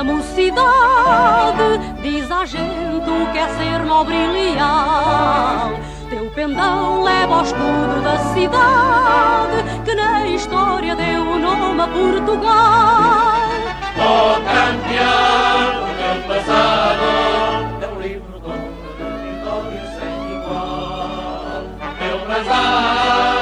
na mocidade diz a gente o que é ser nobre e leal. Teu pendão leva ao escudo da cidade que na história deu o nome a Portugal. Oh, campeão, meu passado, é um livro de honra de vitória sem igual. Meu brasão,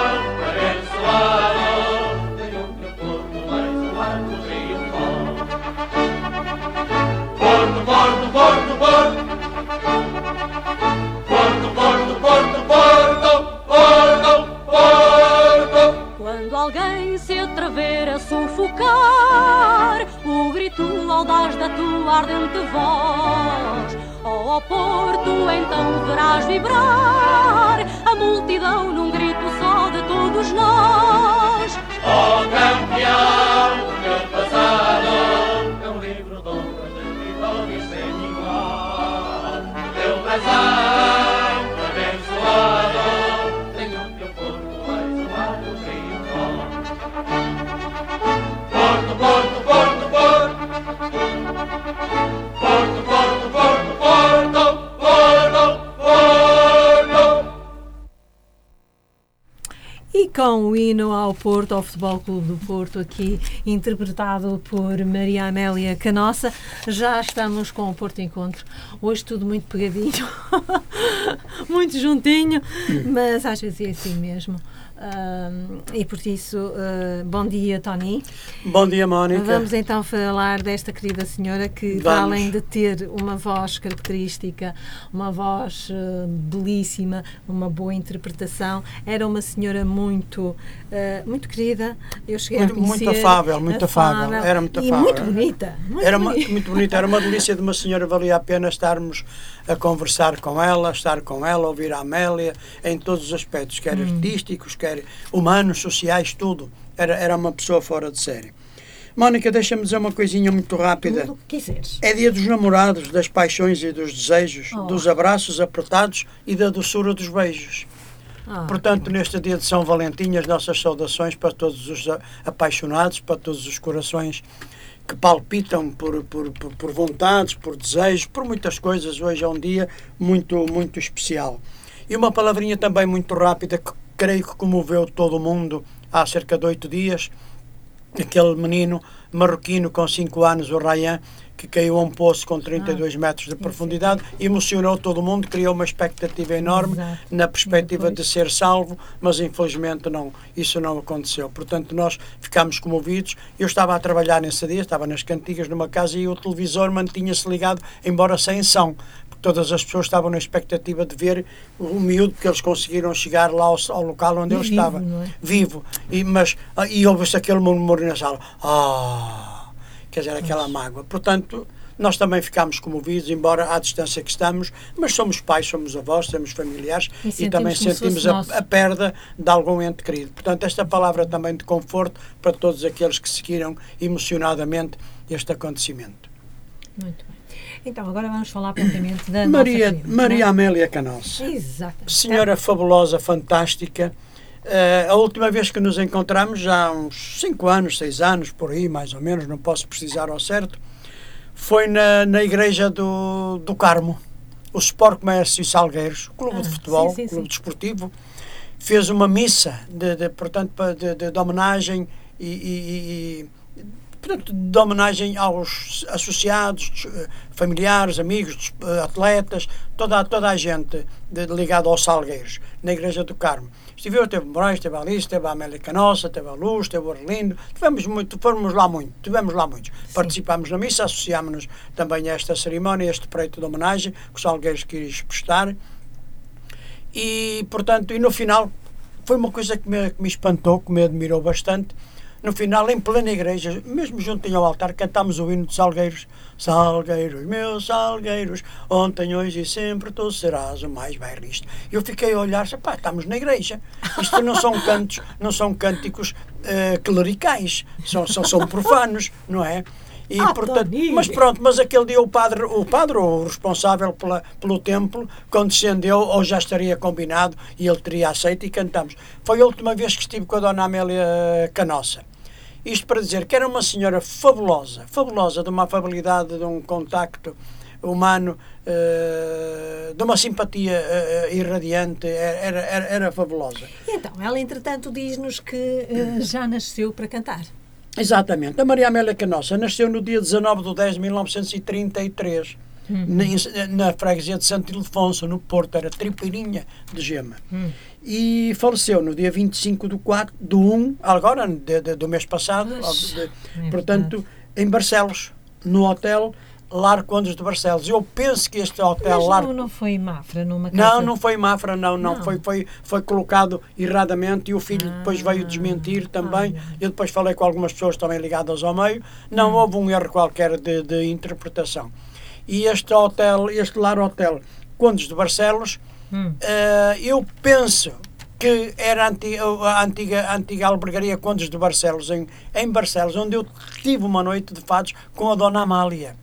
alguém se atrever a sufocar. O grito audaz da tua ardente voz, oh, Porto então verás vibrar a multidão num grito só de todos nós. Oh campeão, meu passado E com o hino ao Porto, ao Futebol Clube do Porto, aqui interpretado por Maria Amélia Canossa, já estamos com o Porto Encontro. Hoje tudo muito pegadinho, muito juntinho, mas às vezes é assim mesmo. E por isso, ah, bom dia, Tony. Bom dia, Mónica. Vamos então falar desta querida senhora que, além de ter uma voz característica, uma voz eh, belíssima, uma boa interpretação, era uma senhora muito, eh, muito querida. Eu cheguei Muito- a conhecer. muito afável, muito afável. Era muito e afável. muito bonita. Muito Era uma- bonita. muito bonita, era uma delícia de uma senhora, valia a pena estarmos a conversar com ela, estar com ela, ouvir a Amélia, em todos os aspectos, quer Hum. artísticos, quer humanos, sociais, tudo. Era, era uma pessoa fora de série. Mónica, deixa-me dizer uma coisinha muito rápida. Tudo que quiseres. É dia dos namorados, das paixões e dos desejos, Oh. dos abraços apertados e da doçura dos beijos. Ah, Portanto, neste dia de São Valentim, as nossas saudações para todos os a- apaixonados, para todos os corações que palpitam por, por, por, por vontades, por desejos, por muitas coisas. Hoje é um dia muito, muito especial. E uma palavrinha também muito rápida que creio que comoveu todo o mundo há cerca de oito dias. Aquele menino marroquino com 5 anos, o Ryan, que caiu a um poço com 32 metros de profundidade, emocionou todo o mundo, criou uma expectativa enorme Exato. na perspectiva de ser salvo, mas infelizmente não, isso não aconteceu. Portanto, nós ficámos comovidos. Eu estava a trabalhar nesse dia, estava nas cantigas numa casa e o televisor mantinha-se ligado, embora sem som, porque todas as pessoas estavam na expectativa de ver o miúdo, porque eles conseguiram chegar lá ao, ao local onde E ele vivo, estava, é? vivo. E, mas, ah, e houve-se aquele murmúrio na sala. Ah! Quer dizer, aquela mágoa. Portanto, nós também ficámos comovidos, embora à distância que estamos, mas somos pais, somos avós, somos familiares E e, sentimos também sentimos a, a perda de algum ente querido. Portanto, esta palavra também de conforto para todos aqueles que seguiram emocionadamente este acontecimento. muito bem. Então, agora vamos falar propriamente da Maria, nossa querida, Maria não é? Amélia Canossa. Exato. Senhora fabulosa, fantástica. Eh, a última vez que nos encontramos, já há uns 5 anos, 6 anos, por aí mais ou menos, não posso precisar ao certo, foi na, na igreja do, do Carmo, o Sport Comércio Salgueiros, clube de Ah, futebol, sim, sim, clube desportivo, fez uma missa de, de, portanto, de, de, de homenagem e, e- e- e, portanto, de homenagem aos associados, eh, familiares, amigos, eh, atletas, toda, toda a gente de, ligada aos Salgueiros, na Igreja do Carmo. Estive eu, teve Moraes, teve Alice, teve a Amélia Canossa, teve a Luz, teve o Orlindo, tivemos muito, fomos lá muito, tivemos lá muitos. Participámos na missa, associámos-nos também a esta cerimónia, a este preito de homenagem que os Salgueiros quis prestar. E, portanto, e no final, foi uma coisa que me, que me espantou, que me admirou bastante. No final, em plena igreja, mesmo junto ao altar, cantámos o hino de Salgueiros. Salgueiros, meus Salgueiros, ontem, hoje e sempre tu serás o mais bairrista. Eu fiquei a olhar, pá, estamos na igreja. Isto não são cantos, não são cânticos eh, clericais, são, são, são profanos, não é? E, Ah, portanto, mas pronto, mas aquele dia o padre, o padre, o responsável pela, pelo templo, quando descendeu, ou já estaria combinado e ele teria aceito e cantamos. Foi a última vez que estive com a dona Amélia Canossa. Isto para dizer que era uma senhora fabulosa, fabulosa, de uma afabilidade, de um contacto humano, eh, de uma simpatia eh, irradiante, era, era, era fabulosa. E então, ela entretanto diz-nos que eh, já nasceu para cantar. Exatamente. A Maria Amélia Canossa nasceu no dia 19 de 10 de 1933, na, na freguesia de Santo Ildefonso, no Porto, era tripeirinha de gema. E faleceu no dia 25 do 4, do 1, agora, de- de- do mês passado, de- é portanto, em Barcelos, no hotel Lar Condes de Barcelos. Eu penso que este hotel Mas Lar não, não foi em Mafra, numa casa... não, não foi Mafra, não, não, Não. Foi, foi, foi colocado erradamente e o filho depois veio desmentir também. Ah. Eu depois falei com algumas pessoas também ligadas ao meio. Não houve um erro qualquer de, de interpretação. E este hotel, este lar hotel Condes de Barcelos, Hum. eh, eu penso que era a antiga, a antiga, a antiga albergaria Condes de Barcelos, em, em Barcelos, onde eu tive uma noite de fados com a Dona Amália.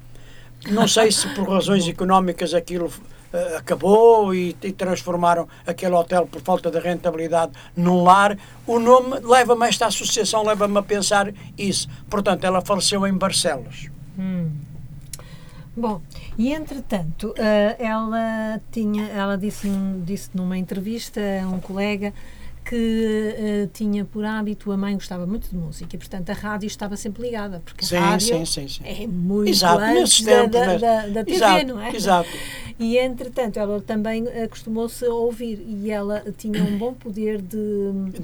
Não sei se por razões económicas aquilo eh, acabou e, e transformaram aquele hotel por falta de rentabilidade num lar. O nome leva-me esta associação, leva-me a pensar isso. Portanto, ela faleceu em Barcelos. Hum. Bom, e entretanto, eh, ela tinha, ela disse, disse numa entrevista a um colega que eh, tinha por hábito, a mãe gostava muito de música e, portanto, a rádio estava sempre ligada, porque Sim, a rádio sim, sim, é muito Exato, antes da, tempos, da, da, da TV, Exato, não é? exato. E, entretanto, ela também acostumou-se a ouvir e ela tinha um bom poder de,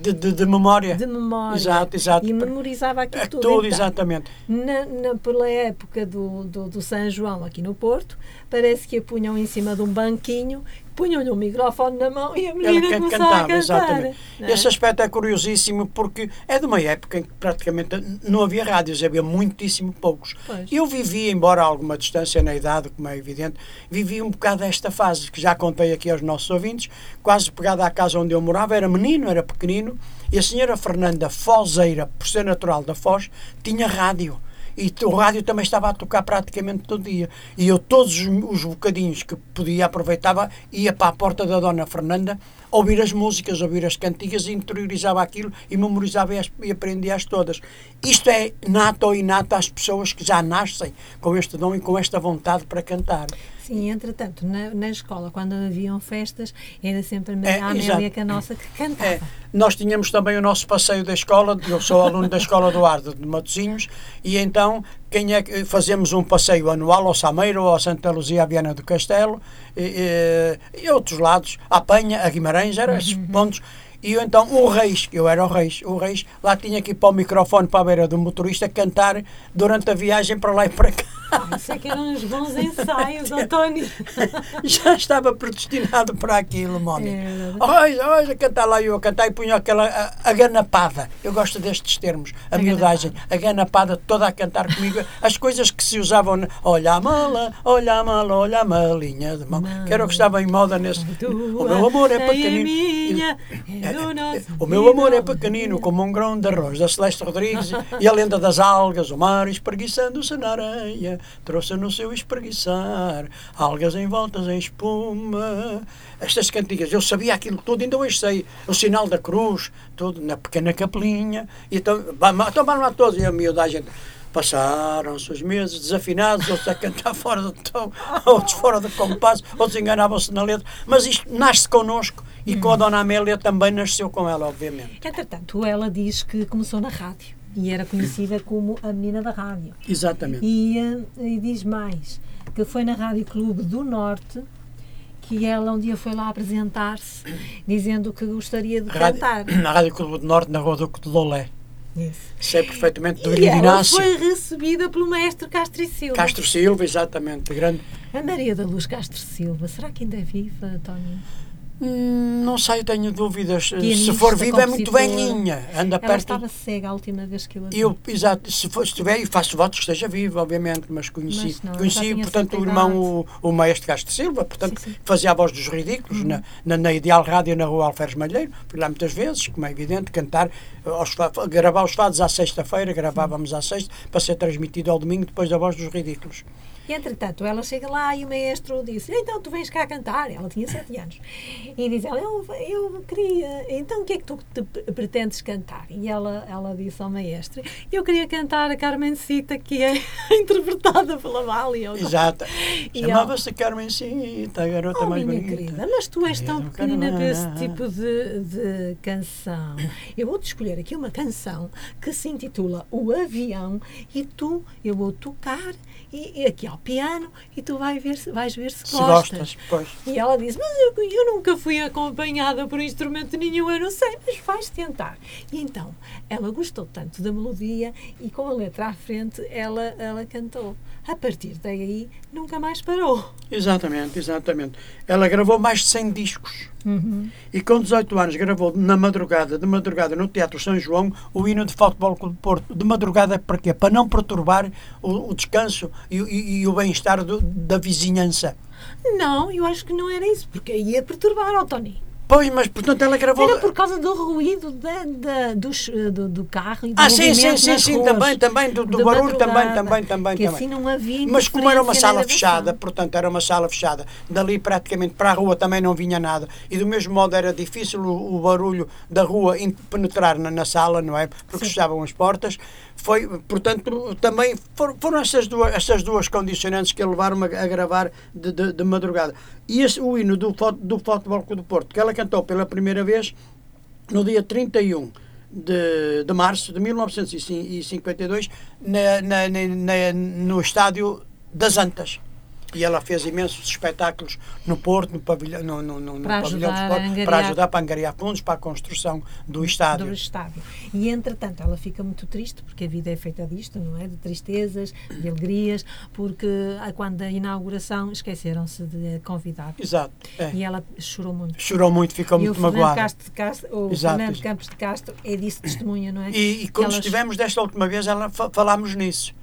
De, de, de memória. de memória. Exato, exato. E memorizava aquilo tudo. tudo, Então, exatamente. na, na- pela época do, do, do São João aqui no Porto, parece que a punham em cima de um banquinho, punham-lhe um microfone na mão e a Ela menina can- começava a cantava, cantar. exatamente. é? Esse aspecto é curiosíssimo porque é de uma época em que praticamente não havia rádios, havia muitíssimo poucos. Pois. Eu vivi, embora a alguma distância na idade, como é evidente, vivi um bocado esta fase, que já contei aqui aos nossos ouvintes, quase pegada à casa onde eu morava, era menino, era pequenino, e a senhora Fernanda Fozeira, por ser natural da Foz, tinha rádio. E o rádio também estava a tocar praticamente todo dia. E eu, todos os, os bocadinhos que podia, aproveitava, ia para a porta da Dona Fernanda, ouvir as músicas, ouvir as cantigas, e interiorizava aquilo e memorizava e, as, e aprendia-as todas. Isto é nato ou inato às pessoas que já nascem com este dom e com esta vontade para cantar. Sim, entretanto, na, na escola, quando haviam festas, era sempre a É, Amélia exato. Canossa que cantava. É, nós tínhamos também o nosso passeio da escola, eu sou aluno da Escola do Ardo de Matosinhos, e então quem é que fazemos um passeio anual ao Sameiro, ou a Santa Luzia, à Viana do Castelo, e, e- e outros lados, à Penha, a Guimarães, eram esses pontos. E eu, então o Reis, eu era o Reis, o Reis lá tinha que ir para o microfone para a beira do motorista cantar durante a viagem para lá e para cá. Isso é que eram uns bons ensaios, António. Já estava predestinado para aquilo, Mónica. É verdade. Olha, olha, cantar lá e eu a cantar e punha aquela a, a ganapada. Eu gosto destes termos, a, miudagem, a ganapada toda a cantar comigo. As coisas que se usavam, na- olha a mala, olha a mala, olha a malinha de mão, que era o que estava em moda nesse. O meu amor é Tua, pequenino. a minha, É, O meu amor é pequenino como um grão de arroz da Celeste Rodrigues e a lenda das algas, o mar espreguiçando-se na areia, trouxe no seu espreguiçar algas envoltas em espuma. Estas cantigas, eu sabia aquilo tudo, ainda hoje sei. O sinal da cruz, tudo na pequena capelinha. E então, vamos, então vamos lá todos. E a miudagem. Passaram-se os meses desafinados, outros a cantar fora do tom, outros fora do compasso, outros enganavam-se na letra. Mas isto nasce connosco e com a Dona Amélia também nasceu com ela, obviamente. Entretanto, ela diz que começou na rádio e era conhecida como a menina da rádio. Exatamente. E, eh, e diz mais que foi na Rádio Clube do Norte que ela um dia foi lá apresentar-se dizendo que gostaria de cantar. Rádio, na Rádio Clube do Norte, na Rua de Lolé. Isso. Sei perfeitamente do E ela foi recebida pelo maestro Castro e Silva. Castro Silva, exatamente. Grande. A Maria da Luz Castro Silva, será que ainda é viva, António? Hum, não sei, tenho dúvidas. Se Pianista, for viva é muito velhinha. Anda Ela perto. estava cega a última vez que eu a vi. Eu, exato, se, for, se estiver, e faço votos que esteja vivo, obviamente, mas conheci, Mas não, conheci portanto, o irmão, o, o maestro Castro Silva, portanto, Sim, sim. fazia a voz dos ridículos na, na, na Ideal Rádio, na Rua Alferes Malheiro, fui lá muitas vezes, como é evidente, cantar, aos, fa- gravar os fados à sexta-feira, gravávamos à sexta, para ser transmitido ao domingo, depois da voz dos ridículos. E entretanto, ela chega lá e o maestro disse: Então tu vens cá cantar. Ela tinha sete anos. E diz ela: Eu, eu queria. Então o que é que tu te pretendes cantar? E ela, ela disse ao maestro: Eu queria cantar a Carmencita, que é interpretada pela Vália. Exato. Chamava-se Carmencita, a garota Oh, mais minha bonita. querida, mas tu és tão pequenina para esse Carmen. tipo de, de canção. Eu vou-te escolher aqui uma canção que se intitula O Avião e tu, eu vou tocar e, e aqui ao piano e tu vai ver, vais ver se, Se gostas, pois. E ela disse, mas eu, eu nunca fui acompanhada por instrumento nenhum, eu não sei, mas vais tentar. E então, ela gostou tanto da melodia e com a letra à frente, ela, ela cantou. A partir daí, nunca mais parou. Exatamente, exatamente. Ela gravou mais de 100 discos. Uhum. E com 18 anos gravou na madrugada, de madrugada, no Teatro São João, o hino de Futebol Clube Porto. De madrugada para quê? Para não perturbar o, o descanso e, o- e- e o bem-estar da vizinhança. Não, eu acho que não era isso, porque ia perturbar o Tony. Pois, mas portanto ela gravou. Era por causa do ruído da, da- dos, eh, do, do carro e do Ah, sim, sim, sim, sim, ruas. também, também, do, do barulho também, também, também, que também. assim não havia Mas como era uma sala fechada, portanto era uma sala fechada, dali praticamente para a rua também não vinha nada. E do mesmo modo era difícil o, o barulho da rua penetrar na, na sala, não é? Porque Sim. fechavam as portas. Foi, portanto, também foram, foram essas, duas, essas duas condicionantes que a levaram a, a gravar de, de, de madrugada. E esse, o hino do, do Futebol Clube do Porto, que ela cantou pela primeira vez no dia 31 de, de março de 1952, na, na, na, na- no estádio das Antas. E ela fez imensos espetáculos no Porto, no pavilhão, no, no, no, no Para pavilhão ajudar do a Porto, angariar- para ajudar para angariar fundos para a construção do estádio. do estádio. E entretanto ela fica muito triste, porque a vida é feita disto, não é? De tristezas, de alegrias, porque ah, quando da inauguração esqueceram-se de a convidar. Exato. é. E ela chorou muito. Chorou muito, ficou e muito magoada. Castro de Castro, o Exato, Fernando. Campos de Castro é disso testemunha, não é? E, e quando ela- estivemos desta última vez, ela, fa- falámos nisso.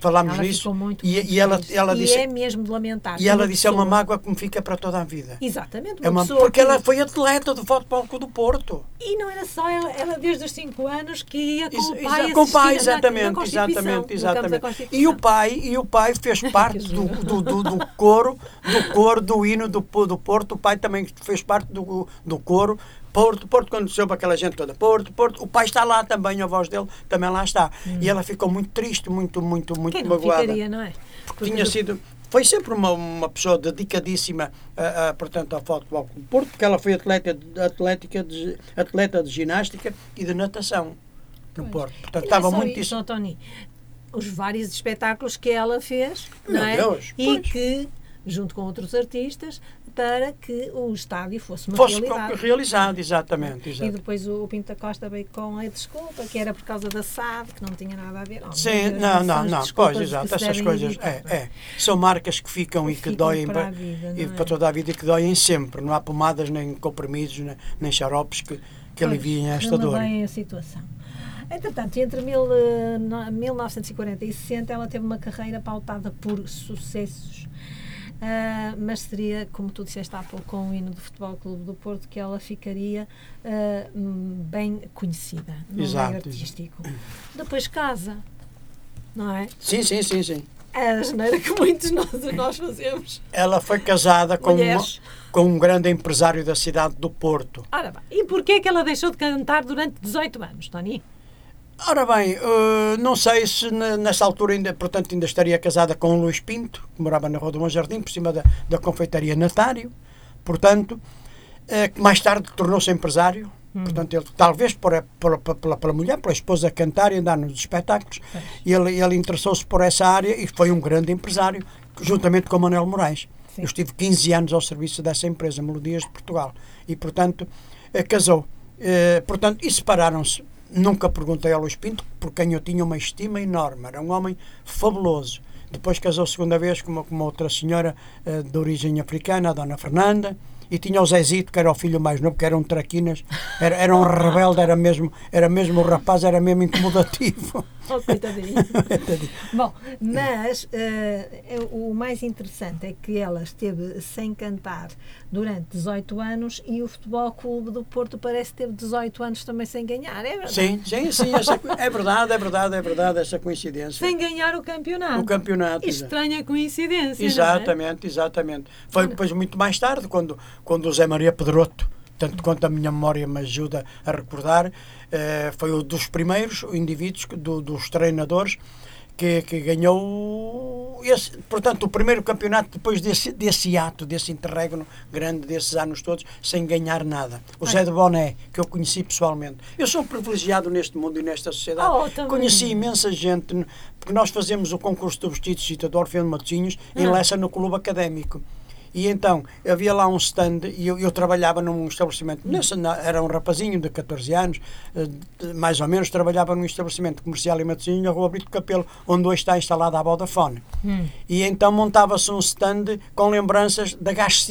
Falámos ela nisso. muito, e, e ela, ela E disse, é mesmo lamentar. e ela Uma disse: é uma pessoa- mágoa que me fica para toda a vida. Exatamente, É uma, pessoa porque que- ela foi atleta do Futebol do Porto. E não era só ela, ela desde os 5 anos que ia com o pai com o pai, assistir na- na exatamente, exatamente, exatamente. E o pai, e o pai fez parte do, do, do, do coro, do coro do hino do, do Porto. O pai também fez parte do, do coro. Porto, Porto, quando soube aquela gente toda, Porto, Porto, o pai está lá também, a voz dele também lá está. E ela ficou muito triste, muito, muito, muito Hum. Quem não magoada. ficaria, não é? Porque tinha sido foi sempre uma, uma pessoa dedicadíssima a, a, portanto ao futebol Clube do Porto porque ela foi atleta de, atlética de, atleta de ginástica e de natação no Pois. Porto portanto é estava muito isso, Tony. Os vários espetáculos que ela fez, Meu não é? Deus, e pois. que, junto com outros artistas, para que o estádio fosse uma fosse realidade. realizado exatamente E exato. depois o, o Pinto da Costa veio com a desculpa, que era por causa da SAD, que não tinha nada a ver. Meu Sim, não, não, não, pois, que exato, essas coisas, evitar. é, é, são marcas que ficam e que Ficam doem para vida, e não é? para toda a vida e que doem sempre, não há pomadas, nem comprimidos, nem, nem xaropes que, que Pois, aliviem esta dor. bem a situação. Entretanto, entre mil, eh, no- 1940 e 60, ela teve uma carreira pautada por sucessos. Ah, mas seria, como tu disseste há pouco, com o hino do Futebol Clube do Porto, que ela ficaria hum, bem conhecida no Exato, meio artístico. Depois casa, não é? Sim, sim, sim, sim. É a geneira que muitos nós, nós fazemos. Ela foi casada com, uma- com um grande empresário da cidade do Porto. Ora bem, e porquê que ela deixou de cantar durante 18 anos, Tony? Ora bem, eh, não sei se na- nessa altura ainda, portanto, ainda estaria casada com o Luís Pinto, que morava na Rua do Bom Jardim, por cima da, da confeitaria Natário, portanto, eh, que mais tarde tornou-se empresário. Portanto, ele, talvez por, por- por- pela, pela mulher, pela esposa cantar e andar nos espetáculos, e ele, ele interessou-se por essa área e foi um grande empresário, juntamente com Manuel Moraes. Sim. Eu estive 15 anos ao serviço dessa empresa, Melodias de Portugal, e, portanto, eh, casou. Portanto, e separaram-se. Nunca perguntei ao Luís Pinto, por quem eu tinha uma estima enorme. Era um homem fabuloso. Depois casou segunda vez com uma, com uma outra senhora eh, de origem africana, a Dona Fernanda, e tinha o Zezito, que era o filho mais novo, que era um traquinas, era, era um rebelde, era mesmo, era mesmo o rapaz, era mesmo incomodativo. Oh, coitadinho. Bom, mas é- o mais interessante é que ela esteve sem cantar durante 18 anos e o Futebol Clube do Porto parece que teve 18 anos também sem ganhar, é verdade? Sim, sim, sim, essa, é verdade, é verdade, é verdade, essa coincidência. Sem ganhar o campeonato. O campeonato. Estranha coincidência, Exatamente, exatamente. Foi depois muito mais tarde, quando, quando o Zé Maria Pedroto, tanto quanto a minha memória me ajuda a recordar, eh, foi um dos primeiros indivíduos, do- dos treinadores, que, que ganhou, esse, portanto, o primeiro campeonato depois desse, desse ato, desse interregno grande, desses anos todos, sem ganhar nada. O Zé de Boné, que eu conheci pessoalmente. Eu sou privilegiado neste mundo e nesta sociedade. Oh. Conheci imensa gente, porque nós fazemos o concurso de vestidos de Orfeu de Matosinhos em Ah. Lessa, no Clube Académico. E então, havia lá um stand e eu, eu trabalhava num estabelecimento, nessa, na- era um rapazinho de 14 anos, eh, mais ou menos, trabalhava num estabelecimento comercial em Matosinhos, na Rua Brito Capelo, onde hoje está instalada a Vodafone. E então montava-se um stand com lembranças da Gás.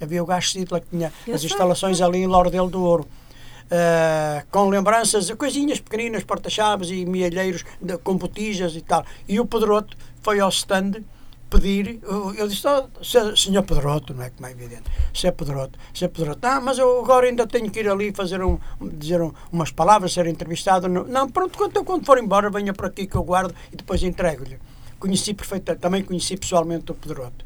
Havia o Gás que tinha Eu as sei. instalações ali em Lordelo do Ouro. Uh, com lembranças, coisinhas pequeninas, porta-chaves e mielheiros de- com botijas e tal. E o Pedroto foi ao stand pedir, eu eu disse, oh, se- senhor Pedroto, não é como é evidente, se é Pedroto, se é Pedroto, ah, mas eu agora ainda tenho que ir ali fazer um, dizer um- umas palavras, ser entrevistado, não, não pronto, quando, quando for embora venha por aqui que eu guardo e depois entrego-lhe. Conheci perfeitamente, também conheci pessoalmente o Pedroto.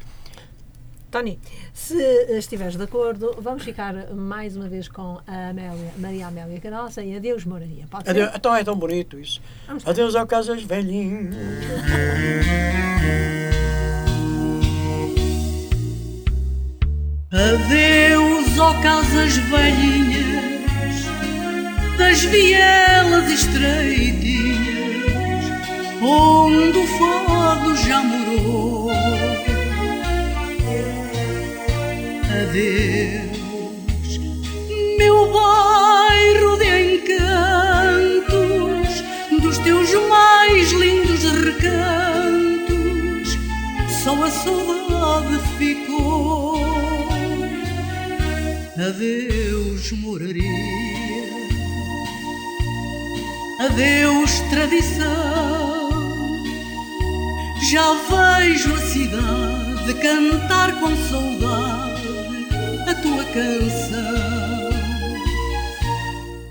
Tony, se estiveres de acordo, vamos ficar mais uma vez com a Amélia, Maria Amélia Canossa e Adeus Moraria. Pode ser? Adeus, então é tão bonito isso. Adeus ao Casas Velhinho. Adeus, ó casas velhinhas das vielas estreitinhas, onde o fado já morou. Adeus, meu bairro de encantos, dos teus mais lindos recantos, só a saudade ficou. Adeus, moraria. Adeus, tradição. Já vejo a cidade cantar com saudade a tua canção.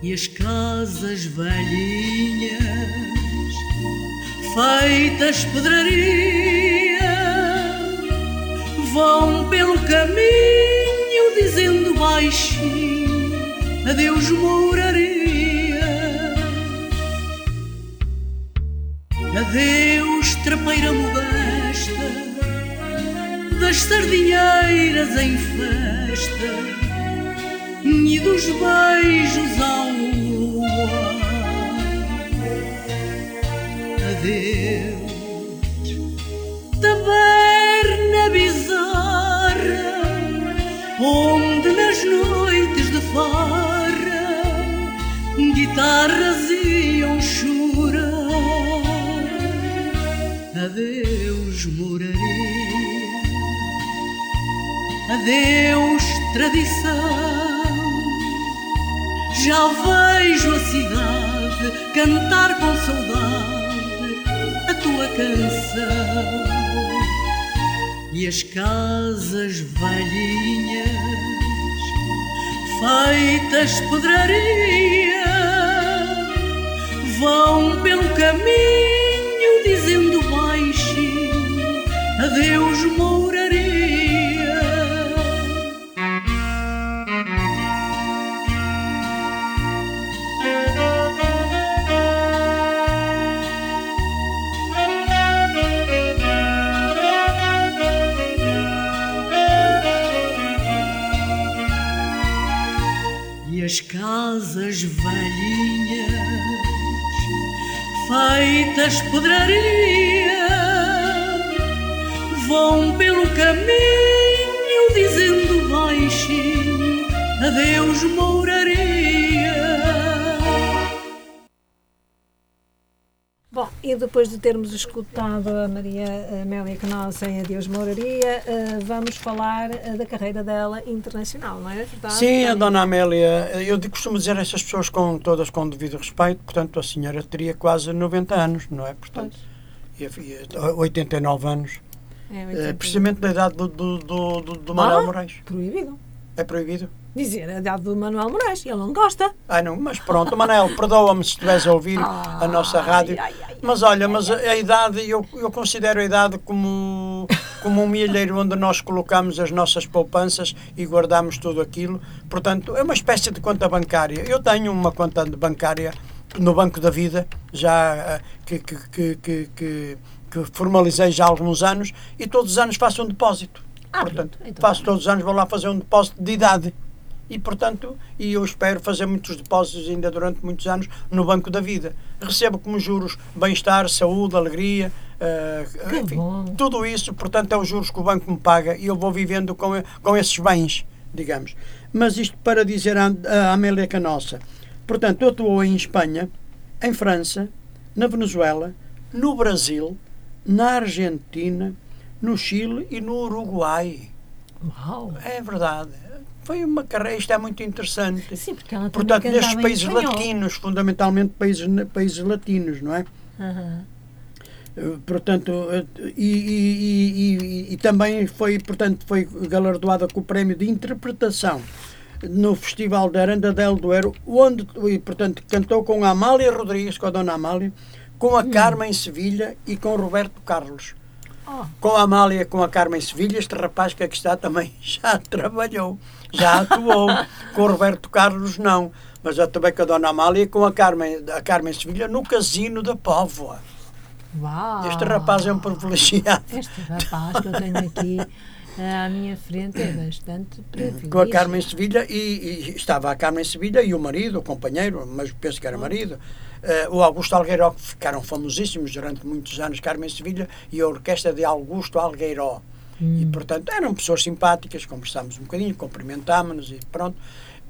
E as casas velhinhas, feitas pedraria, vão pelo caminho dizendo baixinho adeus moraria. Adeus trapeira modesta das sardinheiras em festa e dos beijos ao luar. Adeus onde nas noites de farra guitarras iam chorar. Adeus, moraria, adeus, tradição. Já vejo a cidade cantar com saudade a tua canção e as casas velhinhas feitas pedraria vão pelo caminho dizendo baixinho adeus moraria as velhinhas feitas pedraria vão pelo caminho dizendo baixinho adeus moraria e depois de termos escutado a Maria Amélia Canossa em Adeus Mouraria, eh, vamos falar eh, da carreira dela internacional, não é verdade? Sim, a Dona Amélia, eu costumo dizer a essas pessoas com todas com devido respeito, portanto a senhora teria quase 90 anos, não é? Portanto, e, e, 89 anos, É, eh, 80. precisamente da idade do, do, do, do, do Manuel Ah? Moraes. Proibido. É proibido? Dizer a idade do Manuel Moraes, ele não gosta. Ai não, mas pronto, Manel, perdoa-me se estiveres a ouvir a nossa rádio. ai, ai, Mas olha, mas a, idade, eu, eu considero a idade como, como um milheiro onde nós colocamos as nossas poupanças e guardamos tudo aquilo. Portanto, é uma espécie de conta bancária. Eu tenho uma conta bancária no Banco da Vida, já eh, que, que, que, que, que, que formalizei já há alguns anos, e todos os anos faço um depósito. Ah, Portanto, então faço todos os anos, vou lá fazer um depósito de idade. E, portanto, e eu espero fazer muitos depósitos ainda durante muitos anos no Banco da Vida. Recebo como juros bem-estar, saúde, alegria, Que enfim, tudo isso, portanto, é os juros que o banco me paga e eu vou vivendo com, com esses bens, digamos. Mas isto para dizer à, à Amélia Canossa. Portanto, eu atuou em Espanha, em França, na Venezuela, no Brasil, na Argentina, no Chile e no Uruguai. Uau! É verdade. Foi uma carreira, isto é muito interessante. Sim, porque ela Portanto, nestes países latinos, fundamentalmente países, países latinos, não é? Eh, Portanto, eh, e, e- e- e- também foi, portanto, foi galardoada com o prémio de interpretação no Festival da Aranda del Duero, onde, e, portanto, cantou com a Amália Rodrigues, com a Dona Amália, com a Carmen Sevilha e com o Roberto Carlos. Oh. Com a Amália, com a Carmen Sevilha, este rapaz que aqui está também já trabalhou, já atuou. com o Roberto Carlos, não. Mas eu também com a Dona Amália e com a Carmen, a Carmen Sevilha no Casino da Póvoa. Uau! Este rapaz é um privilegiado. Este rapaz que eu tenho aqui eh, à minha frente é bastante privilegiado. Com a Carmen Sevilha e, e estava a Carmen Sevilha e o marido, o companheiro, mas penso que era marido, eh, o Augusto Algueiró, que ficaram famosíssimos durante muitos anos, Carmen Sevilha e a orquestra de Augusto Algueiró. E, portanto, eram pessoas simpáticas, conversámos um bocadinho, cumprimentámos-nos e pronto,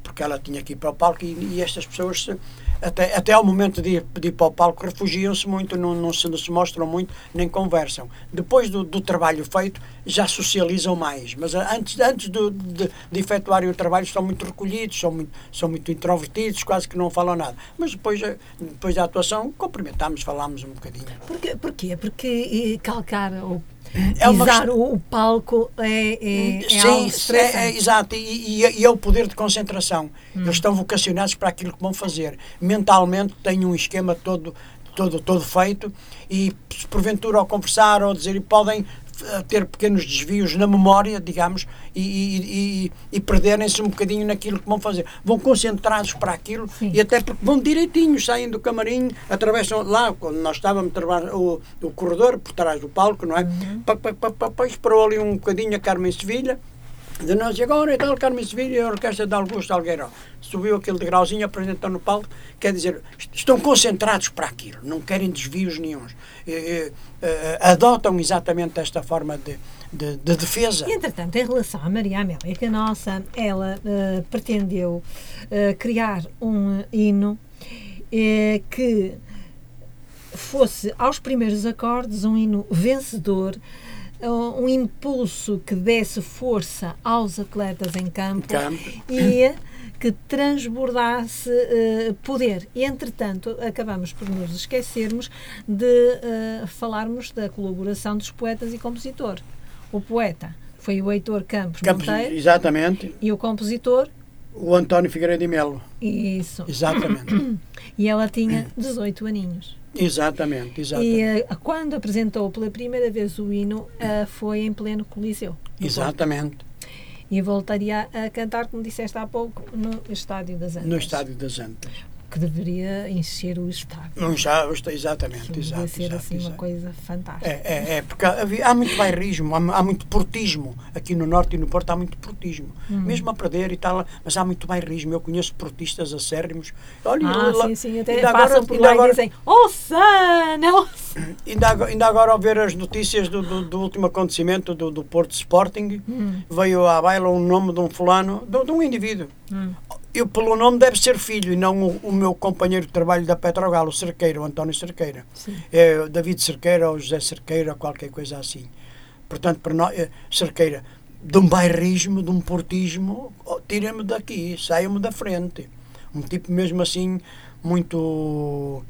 porque ela tinha que ir para o palco e, e estas pessoas, se- até, até ao momento de ir, de ir para o palco, refugiam-se muito, não, não, se, não se mostram muito, nem conversam. Depois do, do trabalho feito, já socializam mais, mas a- antes, antes do- de, de efetuarem o trabalho, estão muito recolhidos, são muito, são muito introvertidos, quase que não falam nada. Mas depois, eh, depois da atuação, cumprimentámos, falámos um bocadinho. Porquê? Porquê? Porque eh, calcar ou É uma pisar questão- o, palco é, é, é Sim, é, estressante. é, exato, e, e- e é o poder de concentração. Eles estão vocacionados para aquilo que vão fazer. Mentalmente têm um esquema todo, todo, todo feito e, porventura, ao conversar ou dizer, podem eh, ter pequenos desvios na memória, digamos, e, e, e- e perderem-se um bocadinho naquilo que vão fazer. Vão concentrados para aquilo Sim. e até porque vão direitinho, saem do camarim, atravessam lá, quando nós estávamos a o, o corredor, por trás do palco, não é? Pa, pa, pa, pa, pa, esperou ali um bocadinho a Carmen Sevilha, de nós, agora e tal, Carmen Sevilha e a orquestra de Augusto Algueiró. Subiu aquele degrauzinho, apresentou no palco, quer dizer, est- estão concentrados para aquilo, não querem desvios nenhuns. E, e, eh, adotam exatamente esta forma de, de, de defesa. Entretanto, em relação à Maria Amélia Canossa, ela eh, pretendeu eh, criar um hino eh, que fosse aos primeiros acordes um hino vencedor, um impulso que desse força aos atletas em campo, Campo. e que transbordasse eh, poder. E, entretanto, acabamos por nos esquecermos de eh, falarmos da colaboração dos poetas e compositor. O poeta foi o Heitor Campos, Campos, Monteiro exatamente, e o compositor, o António Figueiredo de Melo. isso. Exatamente, E ela tinha 18 aninhos. exatamente, E exatamente. eh, quando apresentou pela primeira vez o hino, eh, foi em pleno Coliseu. Exatamente, Porto. E voltaria a cantar, como disseste há pouco, no Estádio das Antas. no Estádio das Antas. Que deveria encher o estádio. Não já, exatamente, Devia exato, ser exato, assim uma exato. coisa fantástica. É, é, é, porque havia- há muito bairrismo, há, há muito portismo. Aqui no Norte e no Porto há muito portismo. Hum. Mesmo a perder e tal, mas há muito bairrismo. Eu conheço portistas acérrimos. Olha, Ah, lá- sim, sim, até ainda passam agora- por lá agora- e dizem Oh, Sana! Oh, Sana!" Ainda agora, ainda agora ao ver as notícias do, do, do último acontecimento do, do Porto Sporting, Hum. veio à baila um nome de um fulano, de, de um indivíduo. Hum. Eu, pelo nome, deve ser filho e não o, o meu companheiro de trabalho da Petrogal, o Cerqueira, o António Cerqueira. É David Cerqueira ou José Cerqueira, qualquer coisa assim. Portanto, para nós, é, Cerqueira, de um bairrismo, de um portismo, oh, tirem-me daqui, saiam-me da frente. Um tipo mesmo assim, muito,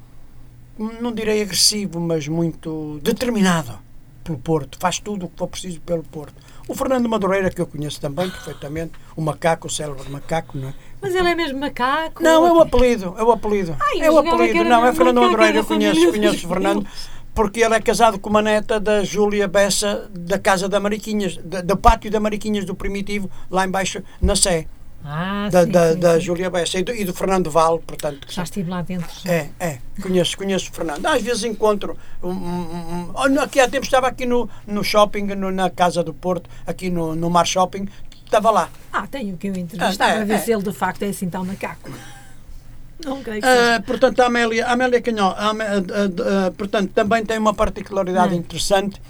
não direi agressivo, mas muito determinado pelo Porto. Faz tudo o que for preciso pelo Porto. O Fernando Madureira, que eu conheço também perfeitamente, o macaco, o célebre macaco, não é? Mas ele é mesmo macaco? Não, é o apelido, é o apelido. Ai, é o apelido. Não, é Fernando era eu conheço, conheço Fernando, porque ele é casado com uma neta da Júlia Bessa, da Casa da Mariquinhas, da- do pátio da Mariquinhas do Primitivo, lá embaixo, na Sé, Ah, da, sim, da, sim, da sim. Júlia Bessa e do, e do Fernando Val, portanto. Já estive lá dentro. já. é, é, conheço, conheço o Fernando. Às vezes encontro. Um, um, um, olha, aqui há tempo estava aqui no, no shopping, no- na Casa do Porto, aqui no, no Mar Shopping, estava lá. Ah, tenho que eu entrevistar Ah, é, para ver é. se ele de facto é assim tão macaco. Não creio que seja. Ah, portanto, a Amélia, a Amélia Canhó, a portanto, também tem uma particularidade Hum. interessante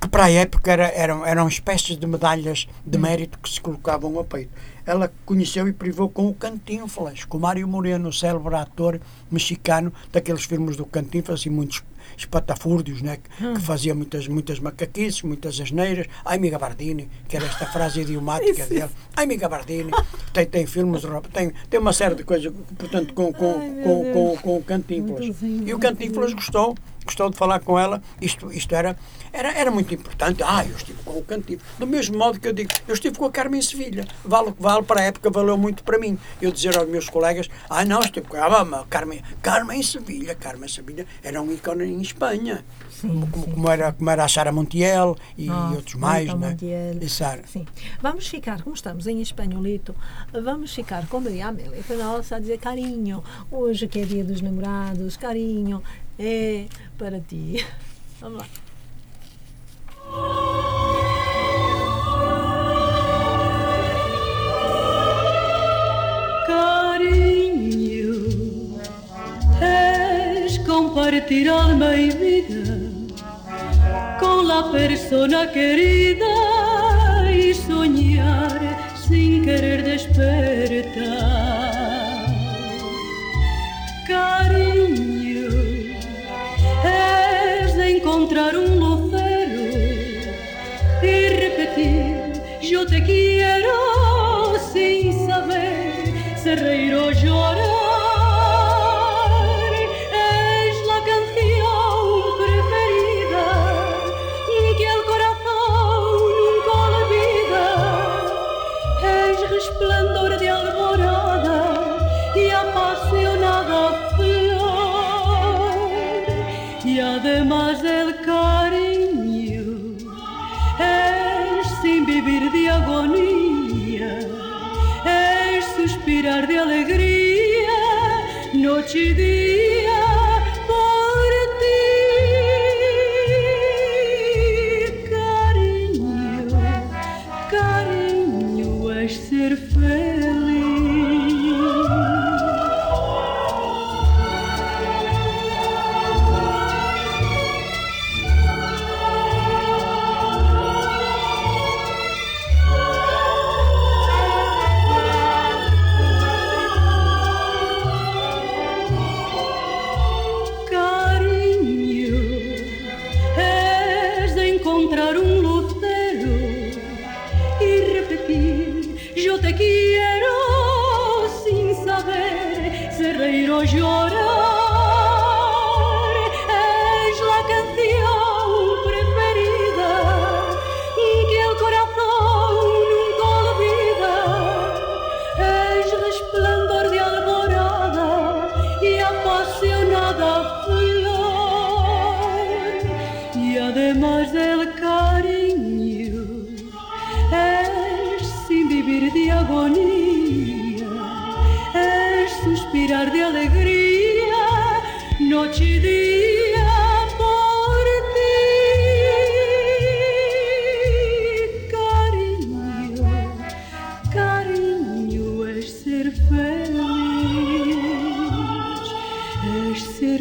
que para a época era, eram, eram espécies de medalhas de mérito que se colocavam ao peito. Ela conheceu e privou com o Cantinflas, com o Mário Moreno, o célebre ator mexicano daqueles filmes do Cantinflas e muitos espatafúrdios, né, que, que fazia muitas, muitas macaquices, muitas asneiras. Ai, mi Gabardini, que era esta frase idiomática Isso. dele. Ai, mi Gabardini. Tem, tem filmes, tem, tem uma série de coisas, portanto, com, com, Ai, com, Deus. com, com o Cantinflas. E o Cantinflas gostou, gostou de falar com ela. Isto, isto era, era, era muito importante. Ah, eu estive com o Cantinflas. Do mesmo modo que eu digo, eu estive com a Carmen Sevilha. Vale o que vale, para a época valeu muito para mim. Eu dizer aos meus colegas, ah, não, estive com mas Carmen, Carmen Sevilha, Carmen Sevilha era um ícone em Espanha. Sim, como, sim. como era, como era a Sara Montiel e Ah, outros mais, né? Montiel. E Sara. Sim. Vamos ficar, como estamos em espanholito, vamos ficar com Maria Amélia Canossa a dizer carinho. Hoje que é dia dos namorados, carinho é para ti. Vamos lá. Cariño es compartir alma y vida la persona querida y soñar sin querer despertar. Noche y día por ti. Cariño, cariño es ser feliz.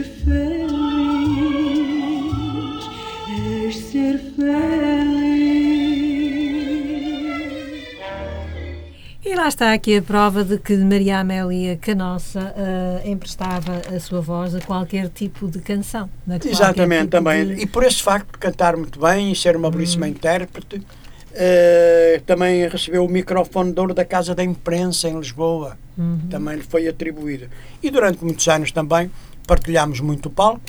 feliz, ser feliz. E lá está aqui a prova de que Maria Amélia Canossa uh, emprestava a sua voz a qualquer tipo de canção. É? Exatamente, tipo também. De... E por esse facto de cantar muito bem e ser uma belíssima hum. intérprete, Uh, também recebeu o microfone de ouro da Casa da Imprensa em Lisboa, uhum. também lhe foi atribuído. E durante muitos anos também partilhámos muito o palco,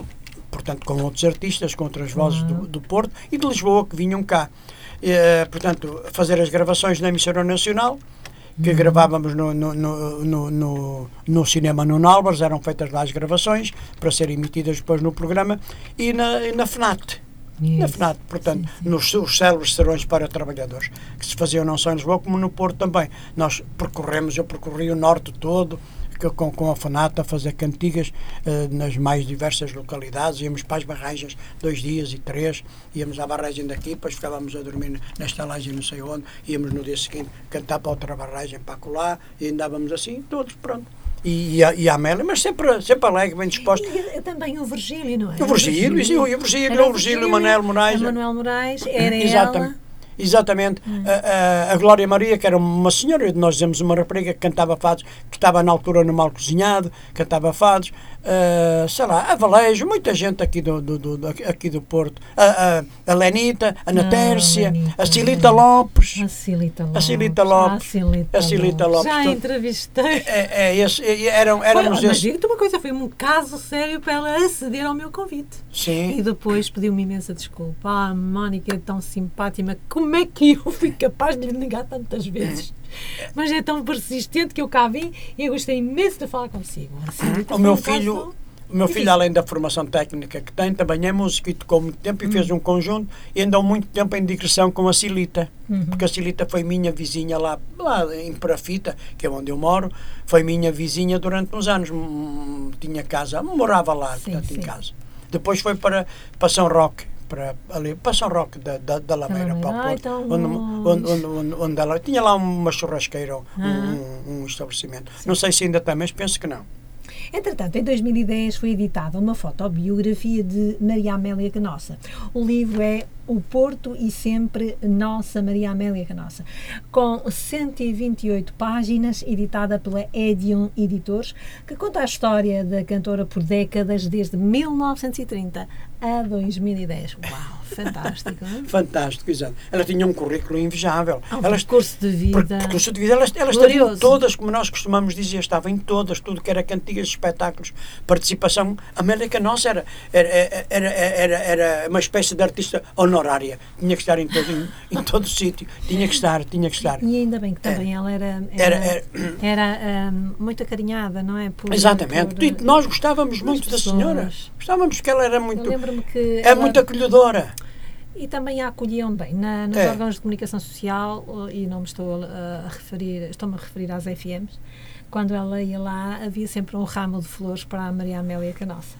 portanto, com outros artistas, com outras vozes Uhum. do, do Porto e de Lisboa que vinham cá. Eh, portanto, fazer as gravações na emissora nacional, que Uhum. gravávamos no, no, no, no, no, no cinema Nuno Álvares, eram feitas lá as gravações para serem emitidas depois no programa, e na, e na FNAT. Na Isso. FNAT, portanto, Sim, sim. nos os célebres serões para trabalhadores, que se faziam não só em Lisboa, como no Porto também. Nós percorremos, eu percorri o norte todo, com, com a FNAT a fazer cantigas eh, nas mais diversas localidades, íamos para as barragens dois dias e três, íamos à barragem daqui, depois ficávamos a dormir nesta laje não sei onde, íamos no dia seguinte cantar para outra barragem para colar, e andávamos assim, todos, pronto. E, a, e a Amélia, mas sempre, sempre alegre, bem disposta. E, também o Virgílio, não é? O Virgílio, o Virgílio, Era o Virgílio, o Manuel Moraes. A Manuel Moraes, era Exatamente. ela. Hum. Exatamente. A, a- a Glória Maria, que era uma senhora, nós dizemos uma rapariga que cantava fados, que estava na altura no Mal Cozinhado, cantava fados, ah, sei lá, a Valejo, muita gente aqui do, do, do- aqui do Porto, a, a, a Lenita, a Natércia, Lenita. a Cilita Lopes. A Cilita Lopes. A Cilita Lopes. A Cilita Lopes. Já entrevistei. É, é, esse, é, eram, éramos Foi, mas digo-te uma coisa, foi um caso sério para ela aceder ao meu convite. E Sim. depois pediu-me imensa desculpa. Ah, a Mónica é tão simpática, como é que eu fui capaz de lhe negar tantas vezes? Mas é tão persistente que eu cá vim e eu gostei imenso de falar consigo. Assim, O meu um caso- filho, o meu filho, além da formação técnica que tem, também é músico e tocou muito tempo e Hum. fez um conjunto e andou muito tempo em digressão com a Silita, Uhum. porque a Silita foi minha vizinha lá, lá em Parafita, que é onde eu moro, foi minha vizinha durante uns anos. Hum, Tinha casa, morava lá, Sim, portanto, em sim. casa. Depois foi para, para São Roque. Para, ali, para São Roque da, da, da Lameira, Lameira. para o Ai, Porto, tão onde, onde, onde, onde, ela tinha lá uma churrasqueira, um, Ah. um, um estabelecimento. Não sei se ainda tem, mas penso que não. Entretanto, em 2010 foi editada uma fotobiografia de Maria Amélia Canossa. O livro é O Porto e Sempre Nossa Maria Amélia Canossa, com 128 páginas, editada pela Edion Editores, que conta a história da cantora por décadas, desde 1930 a 2010. Uau, fantástico! é? Fantástico, exato. Ela tinha um currículo invejável. Um Elas, percurso de vida. per- percurso de vida. Elas, elas estavam todas, como nós costumamos dizer, estavam em todas, tudo que era cantigas, espetáculos, participação. A América Nossa era, era, era, era, era uma espécie de artista honorária. Tinha que estar em todo, em, em todo o sítio. Tinha que estar, tinha que estar. E ainda bem que também ela era, Era- era, era, hum, muito acarinhada, não é? Por- Exatamente. por- E nós gostávamos das muito da pessoas. senhora. Gostávamos porque ela era muito. que. É muito acolhedora. E também a acolhiam bem na, nos É. órgãos de comunicação social, uh, e não me estou a, a referir, estou-me a referir às FMs. Quando ela ia lá, havia sempre um ramo de flores para a Maria Amélia Canossa.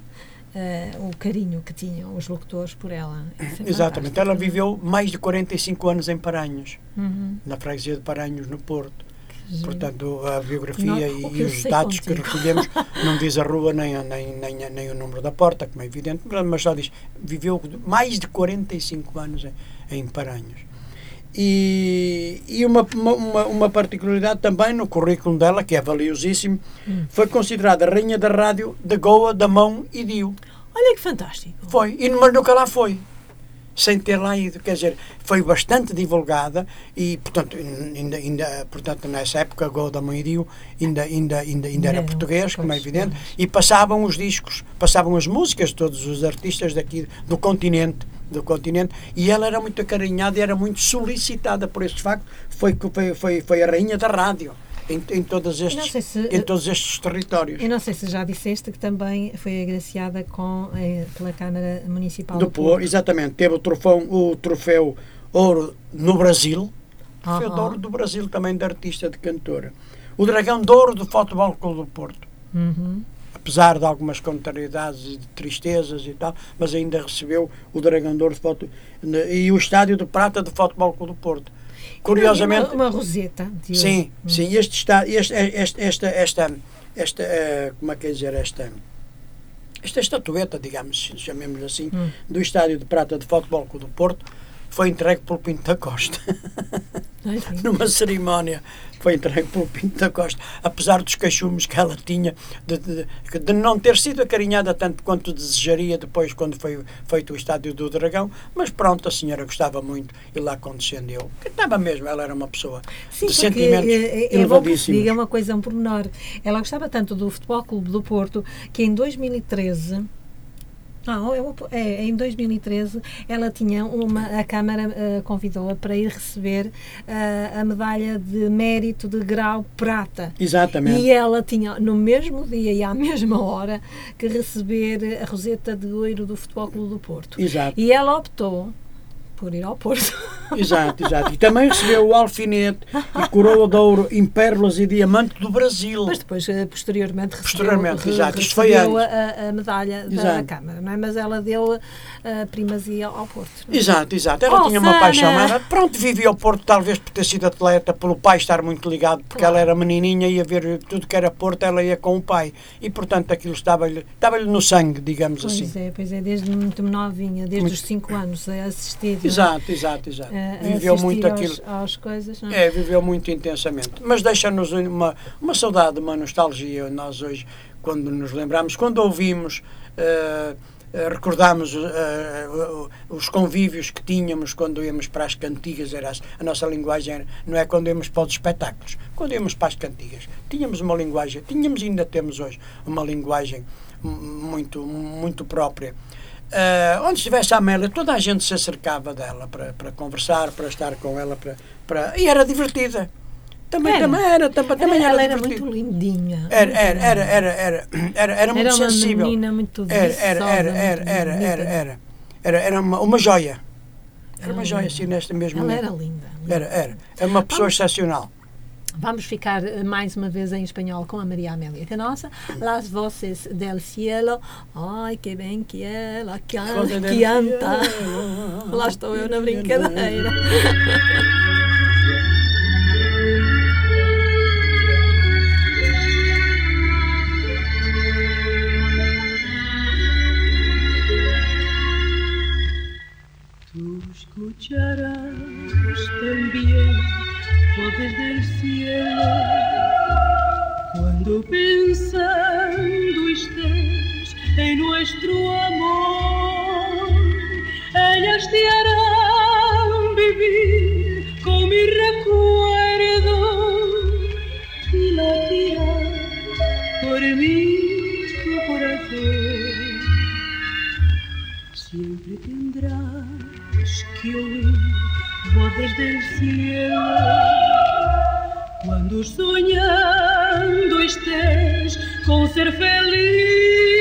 Uh, o carinho que tinham os locutores por ela. É Exatamente. fantástico. Ela viveu mais de 45 anos em Paranhos, Uhum. na freguesia de Paranhos, no Porto. Que giro. Portanto, a biografia Não, e, que e os dados que contigo. recolhemos não diz a rua nem, nem, nem, nem o número da porta, como é evidente, mas só diz viveu mais de 45 anos em, em Paranhos. E, e uma, uma, uma, particularidade também no currículo dela, que é valiosíssimo, Hum. foi considerada rainha da rádio da Goa, da Mão e Dio. Olha que fantástico. Foi, e mas nunca lá foi. Sem ter lá ido, quer dizer, foi bastante divulgada e, portanto, ainda, ainda portanto nessa época, Golda Moirio ainda, ainda, ainda, ainda era Não, português, como é evidente, e passavam os discos, passavam as músicas de todos os artistas daqui do continente, do continente, e ela era muito acarinhada e era muito solicitada por este facto, foi, que- foi, foi, foi a rainha da rádio em, em, todos estes, se- em todos estes territórios. Eu não sei se já disseste que também foi agraciada com, eh, pela Câmara Municipal do Porto, exatamente. Teve o troféu, o troféu Ouro no Brasil, o troféu de Aham. Ouro do Brasil também de artista, de cantora. O Dragão de Ouro do Futebol Clube do Porto. Uhum. Apesar de algumas contrariedades e de tristezas e tal, mas ainda recebeu o Dragão de Ouro de Foto, e o Estádio de Prata do Futebol Clube do Porto. Curiosamente, Uma, uma roseta. de Sim, ouro. sim, este está, este, este, esta, esta, esta, eh, como é que é dizer, esta, esta estatueta, digamos, chamemos assim, Hum. do Estádio de Prata de Futebol do Porto, foi entregue pelo Pinto da Costa. Ai, numa cerimónia foi entregue pelo Pinto da Costa, apesar dos cachumes que ela tinha de, de- de não ter sido acarinhada tanto quanto desejaria depois quando foi feito o Estádio do Dragão, mas pronto, a senhora gostava muito e lá condescendeu. Que Estava mesmo, ela era uma pessoa Sim, de sentimentos é, é se elevadíssimos. diga uma coisa, um pormenor. Ela gostava tanto do Futebol Clube do Porto que em 2013. Não, eu- é, em 2013 ela tinha uma, a Câmara eh, convidou-a para ir receber eh, a medalha de mérito de grau prata. Exatamente. E ela tinha, no mesmo dia e à mesma hora, que receber a Roseta de Ouro do Futebol Clube do Porto. Exato. E ela optou por ir ao Porto. Exato, exato. E também recebeu o alfinete e coroa de ouro em pérolas e diamante do Brasil. Mas depois, eh, posteriormente, recebeu, Posteriormente, exato. Isto foi antes. a, a medalha da Exato. Câmara, não é? Mas ela deu a primazia ao Porto. é? Exato, exato. Ela Oh, tinha uma Sana! paixão. Ela, pronto, vivia ao Porto, talvez por ter sido atleta, pelo pai estar muito ligado, porque Claro. ela era menininha, ia ver tudo que era Porto, ela ia com o pai. E, portanto, aquilo estava-lhe estava no sangue, digamos Pois assim. é, pois é, desde muito novinha, desde Muito- os 5 anos, a assistir. Exato, exato, exato. A- a Viveu muito aos, aquilo. Coisas, não é? É, viveu muito intensamente. Mas deixa-nos uma, uma saudade, uma nostalgia. Nós hoje, quando nos lembramos, quando ouvimos, eh, eh, recordamos eh, o- os convívios que tínhamos quando íamos para as cantigas. Era a nossa linguagem era- não é quando íamos para os espetáculos, quando íamos para as cantigas. Tínhamos uma linguagem, tínhamos e ainda temos hoje uma linguagem muito, muito própria. Eh, onde estivesse a Amélia, toda a gente se acercava dela para, para conversar, para estar com ela, para, para... e era divertida. Também Era. também era, também, também era, ela era divertida. muito lindinha. Era, era, era, era, era, era, era muito Era uma sensível. menina muito Era, era, era, era, era, era, era, era, era uma, uma joia. Era uma joia, era- assim, neste mesmo Ela era linda. linda. Era, era. Era uma pessoa excepcional. Vamos ficar eh, mais uma vez em espanhol com a Maria Amélia Canossa. Las voces del cielo. Ai, que bem que ela canta. Lá estou eu na brincadeira. Tú escucharás también voces del cielo cuando pensando estés en nuestro amor. Ellas te harán vivir con mi recuerdo y latirá por mí tu corazón. Siempre tendrás que oír voces del cielo cuando soñando estés con ser feliz.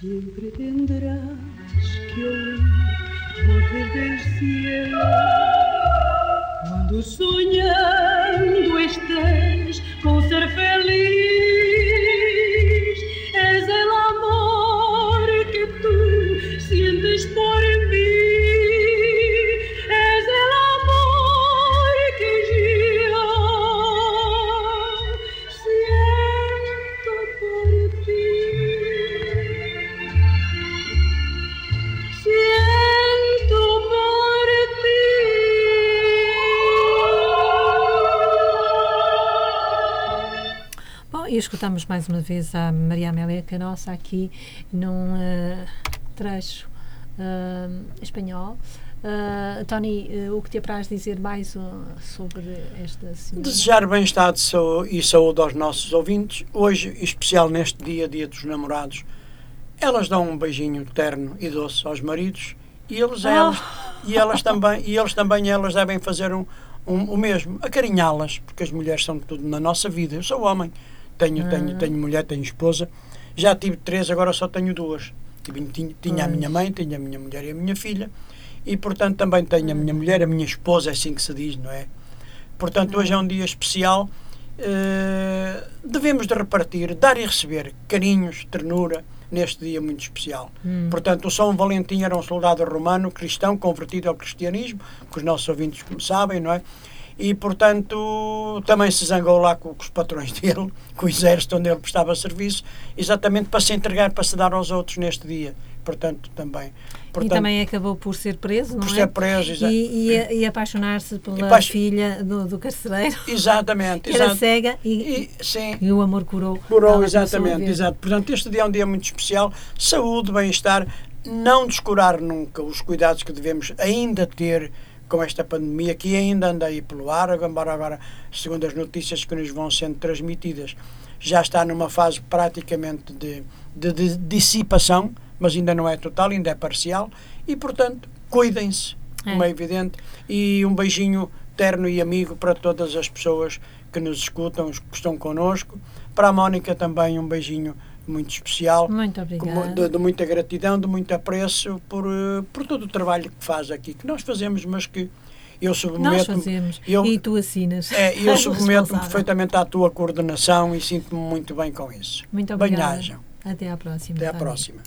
Siempre tendrás que oír voces del cielo cuando soñando estés. Mais uma vez a Maria Amélia Canossa aqui num uh, trecho uh, espanhol. Uh, Tony, o que te apraz dizer mais sobre esta senhora? Desejar bem-estar e saúde aos nossos ouvintes. Hoje, em especial neste dia, dia dos namorados, elas dão um beijinho terno e doce aos maridos e eles, oh. elas, e elas também, e eles também elas devem fazer um, um, o mesmo, acarinhá-las, porque as mulheres são tudo na nossa vida. Eu sou homem, tenho, ah. tenho, tenho mulher, tenho esposa. Já tive três, agora só tenho duas. Tinha, tinha a minha mãe, tinha a minha mulher e a minha filha. E, portanto, também tenho a minha mulher, a minha esposa, é assim que se diz, não é? Portanto, hoje é um dia especial. Uh, devemos de repartir, dar e receber carinhos, ternura, neste dia muito especial. Hum. Portanto, o São Valentim era um soldado romano, cristão, convertido ao cristianismo, que os nossos ouvintes sabem, não é? E, portanto, também se zangou lá com, com os patrões dele, com o exército onde ele prestava serviço, exatamente para se entregar, para se dar aos outros neste dia. Portanto, também. Portanto, e também acabou por ser preso, não por é? ser preso, exato. E, e, e apaixonar-se pela filha do, do carcereiro. Exatamente. que era cega e, e, sim, e o amor curou. Curou, exatamente, exato. Portanto, este dia é um dia muito especial. Saúde, bem-estar, não descurar nunca os cuidados que devemos ainda ter com esta pandemia que ainda anda aí pelo ar, embora agora, segundo as notícias que nos vão sendo transmitidas, já está numa fase praticamente de, de, de dissipação, mas ainda não é total, ainda é parcial, e portanto, cuidem-se, é. como é evidente, e um beijinho terno e amigo para todas as pessoas que nos escutam, que estão connosco. Para a Mónica também um beijinho muito especial. Muito obrigada. De, de, muita gratidão, de muito apreço por, eh, por todo o trabalho que faz aqui, que nós fazemos, mas que eu submeto Nós fazemos eu, e tu assinas. É, eu submeto-me perfeitamente à tua coordenação e sinto-me muito bem com isso. Muito obrigada. Bem-ajam. Até à próxima. Até à próxima.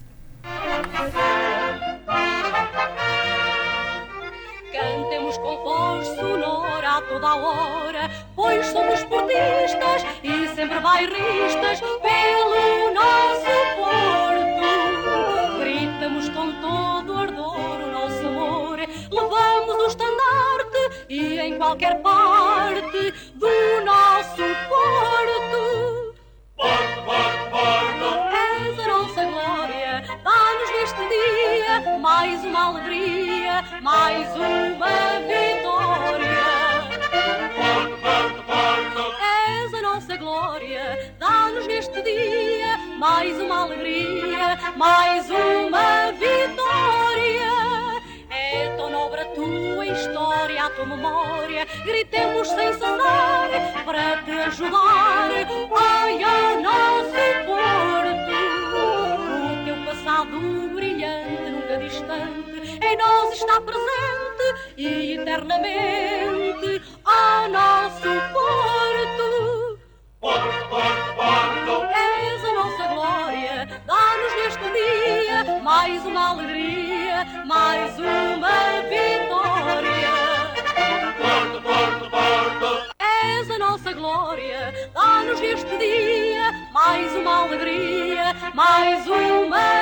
Toda a hora, pois somos esportistas e sempre bairristas pelo nosso Porto. Gritamos com todo ardor o nosso amor, levamos o estandarte e em qualquer parte do nosso Porto. Porto, Porto, Porto. És a nossa glória, dá-nos neste dia mais uma alegria, mais uma vitória. Mais uma alegria, mais uma vitória. É tão nobre a tua história, a tua memória. Gritemos sem cessar para te ajudar. Ai, ao nosso Porto. O teu passado brilhante, nunca distante, em nós está presente e eternamente. Ao nosso Porto. Porto, Porto, Porto. Dá-nos neste dia mais uma alegria, mais uma vitória. Porto, Porto, Porto. És a nossa glória, dá-nos neste dia mais uma alegria, mais uma